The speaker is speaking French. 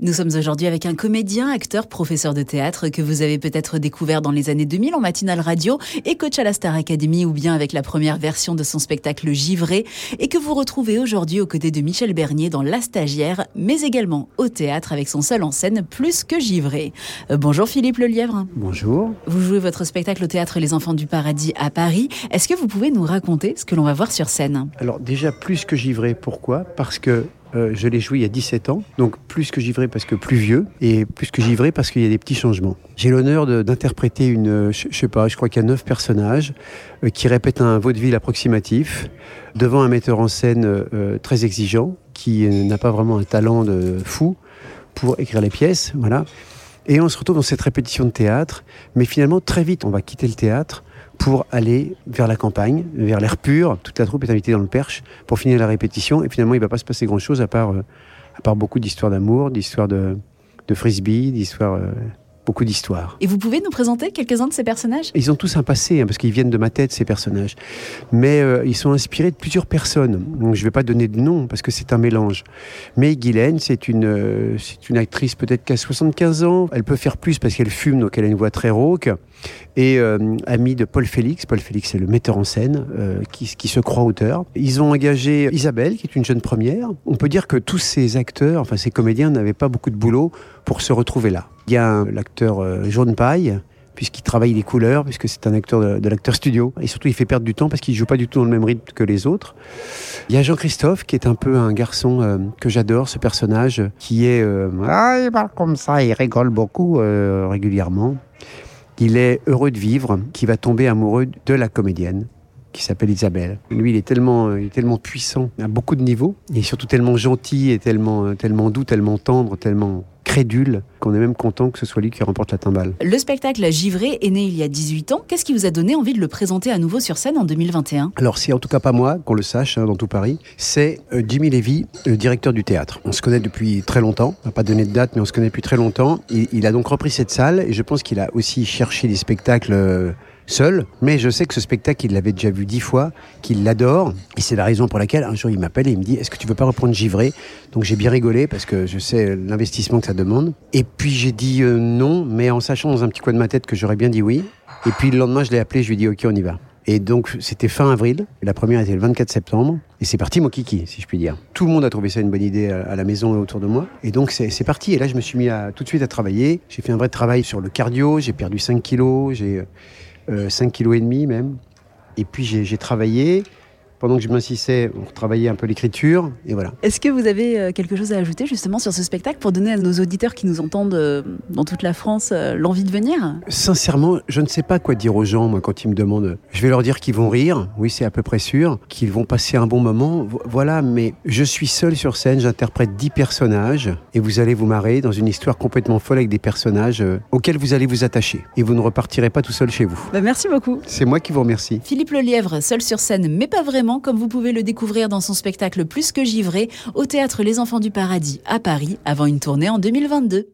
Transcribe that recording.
Nous sommes aujourd'hui avec un comédien, acteur, professeur de théâtre que vous avez peut-être découvert dans les années 2000 en matinale radio et coach à la Star Academy ou bien avec la première version de son spectacle Givré et que vous retrouvez aujourd'hui aux côtés de Michel Bernier dans La Stagiaire, mais également au théâtre avec son seul en scène Plus que Givré. Euh, bonjour Philippe Lelièvre. Bonjour. Vous jouez votre spectacle au théâtre Les Enfants du Paradis à Paris. Est-ce que vous pouvez nous raconter ce que l'on va voir sur scène? Alors déjà Plus que Givré, pourquoi? Parce que euh, je l'ai joué il y a 17 ans, donc plus que givré parce que plus vieux, et plus que givré parce qu'il y a des petits changements. J'ai l'honneur d'interpréter une, je, sais pas, je crois qu'il y a neuf personnages euh, qui répètent un vaudeville approximatif devant un metteur en scène euh, très exigeant qui n'a pas vraiment un talent de fou pour écrire les pièces, voilà. Et on se retrouve dans cette répétition de théâtre, mais finalement très vite on va quitter le théâtre pour aller vers la campagne, vers l'air pur. Toute la troupe est invitée dans le Perche pour finir la répétition. Et finalement, il ne va pas se passer grand-chose à part, euh, à part beaucoup d'histoires d'amour, d'histoires de, de frisbee, d'histoires euh, beaucoup d'histoires. Et vous pouvez nous présenter quelques-uns de ces personnages? Ils ont tous un passé, hein, parce qu'ils viennent de ma tête, ces personnages. Mais euh, ils sont inspirés de plusieurs personnes. Donc je ne vais pas donner de nom, parce que c'est un mélange. Mais Guylaine, c'est une, euh, c'est une actrice peut-être qu'à 75 ans. Elle peut faire plus parce qu'elle fume, donc elle a une voix très rauque. Et euh, amie de Paul Félix. Paul Félix, c'est le metteur en scène qui, qui se croit auteur. Ils ont engagé Isabelle, qui est une jeune première. On peut dire que tous ces acteurs, enfin ces comédiens, n'avaient pas beaucoup de boulot pour se retrouver là. Il y a l'acteur euh, Jaune Paille, puisqu'il travaille les couleurs, puisque c'est un acteur de, l'acteur studio. Et surtout, il fait perdre du temps parce qu'il joue pas du tout dans le même rythme que les autres. Il y a Jean-Christophe, qui est un peu un garçon euh, que j'adore, ce personnage, qui est... Euh, ah, il parle comme ça, il rigole beaucoup régulièrement. Il est heureux de vivre, qui va tomber amoureux de la comédienne qui s'appelle Isabelle. Lui, il est tellement, tellement puissant à beaucoup de niveaux, et surtout tellement gentil et tellement, tellement doux, tellement tendre, tellement crédule qu'on est même content que ce soit lui qui remporte la timbale. Le spectacle Givré est né il y a 18 ans. Qu'est-ce qui vous a donné envie de le présenter à nouveau sur scène en 2021 Alors c'est en tout cas pas moi, qu'on le sache hein, dans tout Paris, c'est euh, Jimmy Levy, le directeur du théâtre. On se connaît depuis très longtemps, on n'a pas donné de date mais on se connaît depuis très longtemps. il a donc repris cette salle et je pense qu'il a aussi cherché des spectacles euh, seul, mais je sais que ce spectacle, il l'avait déjà vu dix fois, qu'il l'adore, et c'est la raison pour laquelle un jour il m'appelle et il me dit Est-ce que tu veux pas reprendre Givré? Donc j'ai bien rigolé parce que je sais l'investissement que ça demande. Et puis j'ai dit euh, non, mais en sachant dans un petit coin de ma tête que j'aurais bien dit oui. Et puis le lendemain, je l'ai appelé, je lui ai dit Ok, on y va. Et donc, c'était fin avril. La première était le 24 septembre. Et c'est parti, mon kiki, si je puis dire. Tout le monde a trouvé ça une bonne idée à la maison et autour de moi. Et donc, c'est parti. Et là, je me suis mis tout de suite à travailler. J'ai fait un vrai travail sur le cardio. J'ai perdu 5 kilos. J'ai 5 kg et demi même. Et puis j'ai travaillé, pendant que je m'insistais, on retravaillait un peu l'écriture, et voilà. Est-ce que vous avez euh, quelque chose à ajouter justement sur ce spectacle pour donner à nos auditeurs qui nous entendent euh, dans toute la France euh, l'envie de venir? Sincèrement, je ne sais pas quoi dire aux gens, moi, quand ils me demandent. Je vais leur dire qu'ils vont rire, oui, c'est à peu près sûr, qu'ils vont passer un bon moment, voilà, mais je suis seul sur scène, j'interprète 10 personnages, et vous allez vous marrer dans une histoire complètement folle avec des personnages auxquels vous allez vous attacher, et vous ne repartirez pas tout seul chez vous. Bah, merci beaucoup. C'est moi qui vous remercie. Philippe Lelièvre, seul sur scène, mais pas vraiment comme vous pouvez le découvrir dans son spectacle Plus que givré au théâtre Les Enfants du Paradis à Paris avant une tournée en 2022.